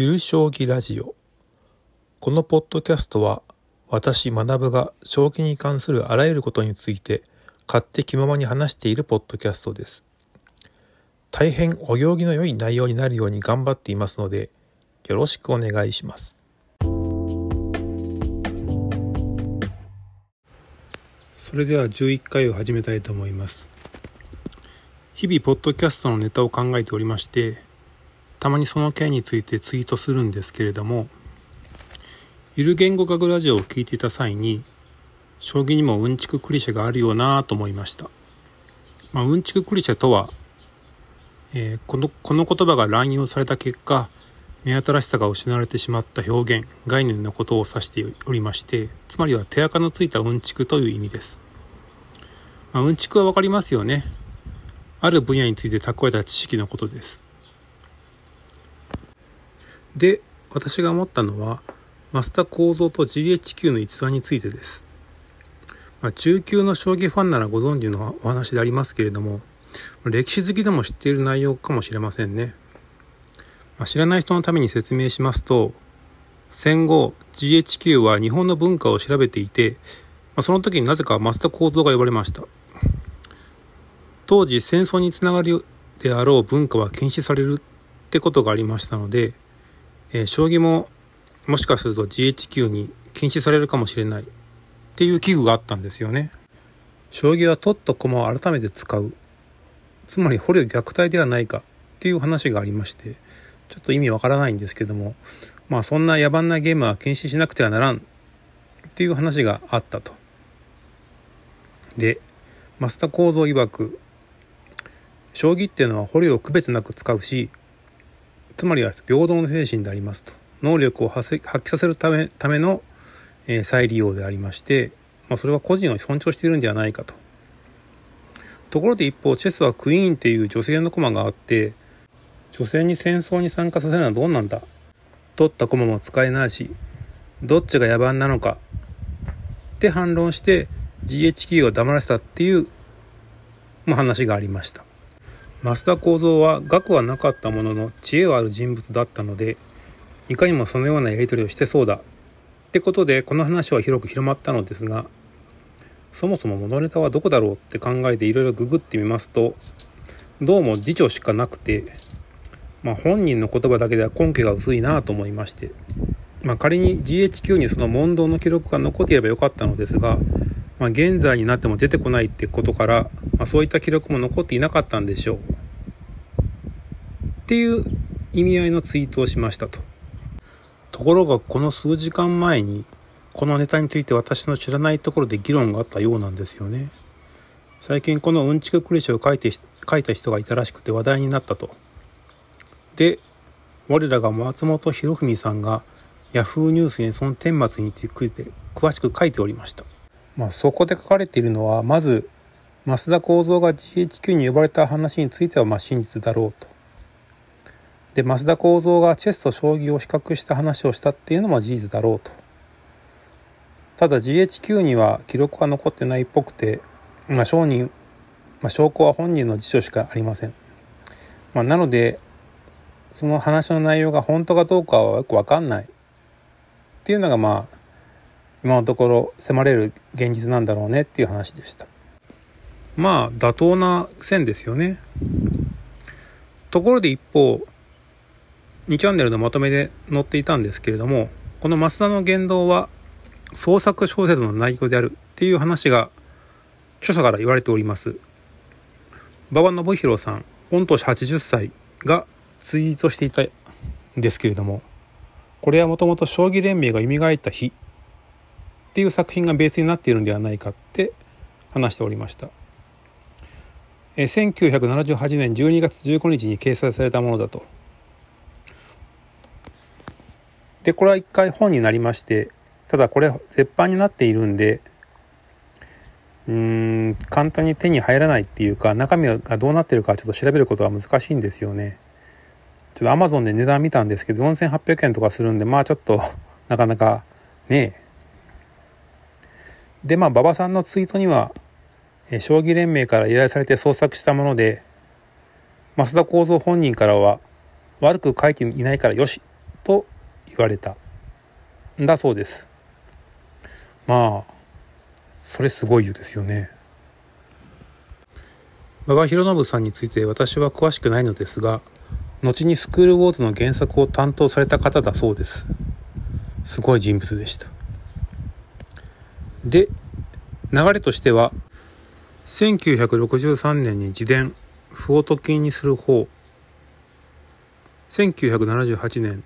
ゆる将棋ラジオ。このポッドキャストは私学が将棋に関するあらゆることについて勝手気ままに話しているポッドキャストです。大変お行儀の良い内容になるように頑張っていますのでよろしくお願いします。それでは11回を始めたいと思います。日々ポッドキャストのネタを考えておりましてたまにその件についてツイートするんですけれどもゆる言語学ラジオを聞いていた際に将棋にもうんちくクリシェがあるよなと思いました、まあ、うんちくクリシェとは、えー、このこの言葉が乱用された結果目新しさが失われてしまった表現概念のことを指しておりましてつまりは手垢のついたうんちくという意味です、まあ、うんちくは分かりますよね。ある分野について蓄えた知識のことです。で、私が思ったのは、増田構造と GHQ の逸話についてです。まあ、中級の将棋ファンならご存知のお話でありますけれども、歴史好きでも知っている内容かもしれませんね。まあ、知らない人のために説明しますと、戦後 GHQ は日本の文化を調べていて、まあ、その時になぜか増田構造が呼ばれました。当時戦争につながるであろう文化は禁止されるってことがありましたので、えー、将棋ももしかすると GHQ に禁止されるかもしれないっていう危惧があったんですよね。将棋は取った駒を改めて使う。つまり捕虜虐待ではないかっていう話がありまして、ちょっと意味わからないんですけども、まあそんな野蛮なゲームは禁止しなくてはならんっていう話があったと。で、増田幸三曰く将棋っていうのは捕虜を区別なく使うしつまりは平等の精神でありますと。能力を発揮させるためための、えー、再利用でありまして、まあ、それは個人を尊重しているんではないかと。ところで一方チェスはクイーンっていう女性の駒があって女性に戦争に参加させるのはどうなんだ？取った駒も使えないしどっちが野蛮なのか？って反論して GHQ を黙らせたっていう、まあ、話がありました。増田幸三は学はなかったものの知恵はある人物だったのでいかにもそのようなやり取りをしてそうだ。ってことでこの話は広く広まったのですがそもそもモネタはどこだろうって考えていろいろググってみますとどうも辞書しかなくて、まあ、本人の言葉だけでは根拠が薄いなと思いまして、まあ、仮に GHQ にその問答の記録が残っていればよかったのですがまあ、現在になっても出てこないってことから、まあ、そういった記録も残っていなかったんでしょう。っていう意味合いのツイートをしましたと。ところがこの数時間前にこのネタについて私の知らないところで議論があったようなんですよね。最近このうんちくクリシェを書いて書いた人がいたらしくて話題になったと。で、我らが松本博文さんが Yahoo ニュースにその顛末について詳しく書いておりました。まあ、そこで書かれているのはまず増田幸三が GHQ に呼ばれた話についてはまあ真実だろうと。で増田幸三がチェスと将棋を比較した話をしたっていうのも事実だろうと。ただ GHQ には記録が残ってないっぽくて、まあ、証人、まあ、証拠は本人の辞書しかありません。まあ、なのでその話の内容が本当かどうかはよく分かんないっていうのがまあ今のところ迫れる現実なんだろうねっていう話でした。まあ妥当な線ですよね。ところで一方2チャンネルのまとめで載っていたんですけれどもこの増田の言動は創作小説の内容であるっていう話が著者から言われております。馬場信弘さん御年80歳がツイートしていたんですけれどもこれはもともと将棋連盟が蘇った日っていう作品がベースになっているんではないかって話しておりました。え1978年12月15日に掲載されたものだと。でこれは一回本になりましてただこれ絶版になっているんでうん簡単に手に入らないっていうか中身がどうなってるかちょっと調べることは難しいんですよね。ちょっとアマゾンで値段見たんですけど4800円とかするんでまあちょっとなかなかねえでまあ馬場さんのツイートには、将棋連盟から依頼されて創作したもので増田幸三本人からは悪く書いていないからよしと言われた。んだそうです。まあそれすごいですよね。馬場博信さんについて私は詳しくないのですが後にスクールウォーズの原作を担当された方だそうです。すごい人物でした。で流れとしては1963年に自伝「不をと金にする方」1978年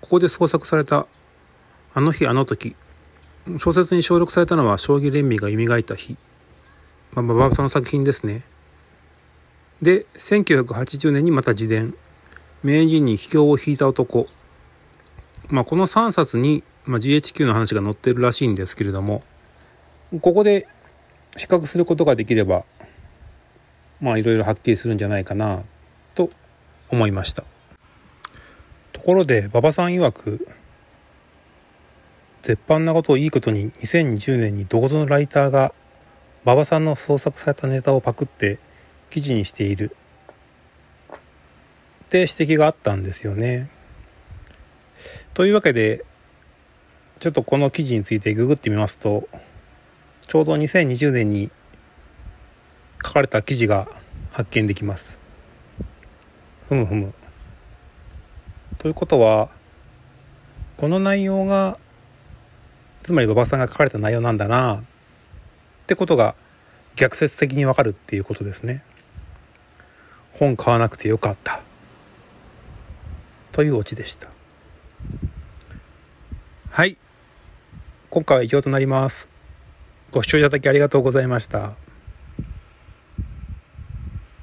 ここで創作された「あの日あの時」小説に省略されたのは将棋連盟が蘇った日。まあ馬場さんの作品ですね。で1980年にまた自伝「名人に秘境を引いた男」まあこの3冊に、まあ、GHQ の話が載ってるらしいんですけれども。ここで比較することができればまあいろいろはっきりするんじゃないかなと思いましたところで馬場さん曰く絶版なことをいいことに2020年にどこぞのライターが馬場さんの創作されたネタをパクって記事にしているって指摘があったんですよね。というわけでちょっとこの記事についてググってみますとちょうど2020年に書かれた記事が発見できます。ふむふむ。ということはこの内容がつまり馬場さんが書かれた内容なんだなってことが逆説的にわかるっていうことですね。本買わなくてよかったというオチでした。はい。今回は以上となります。ご視聴いただきありがとうございました。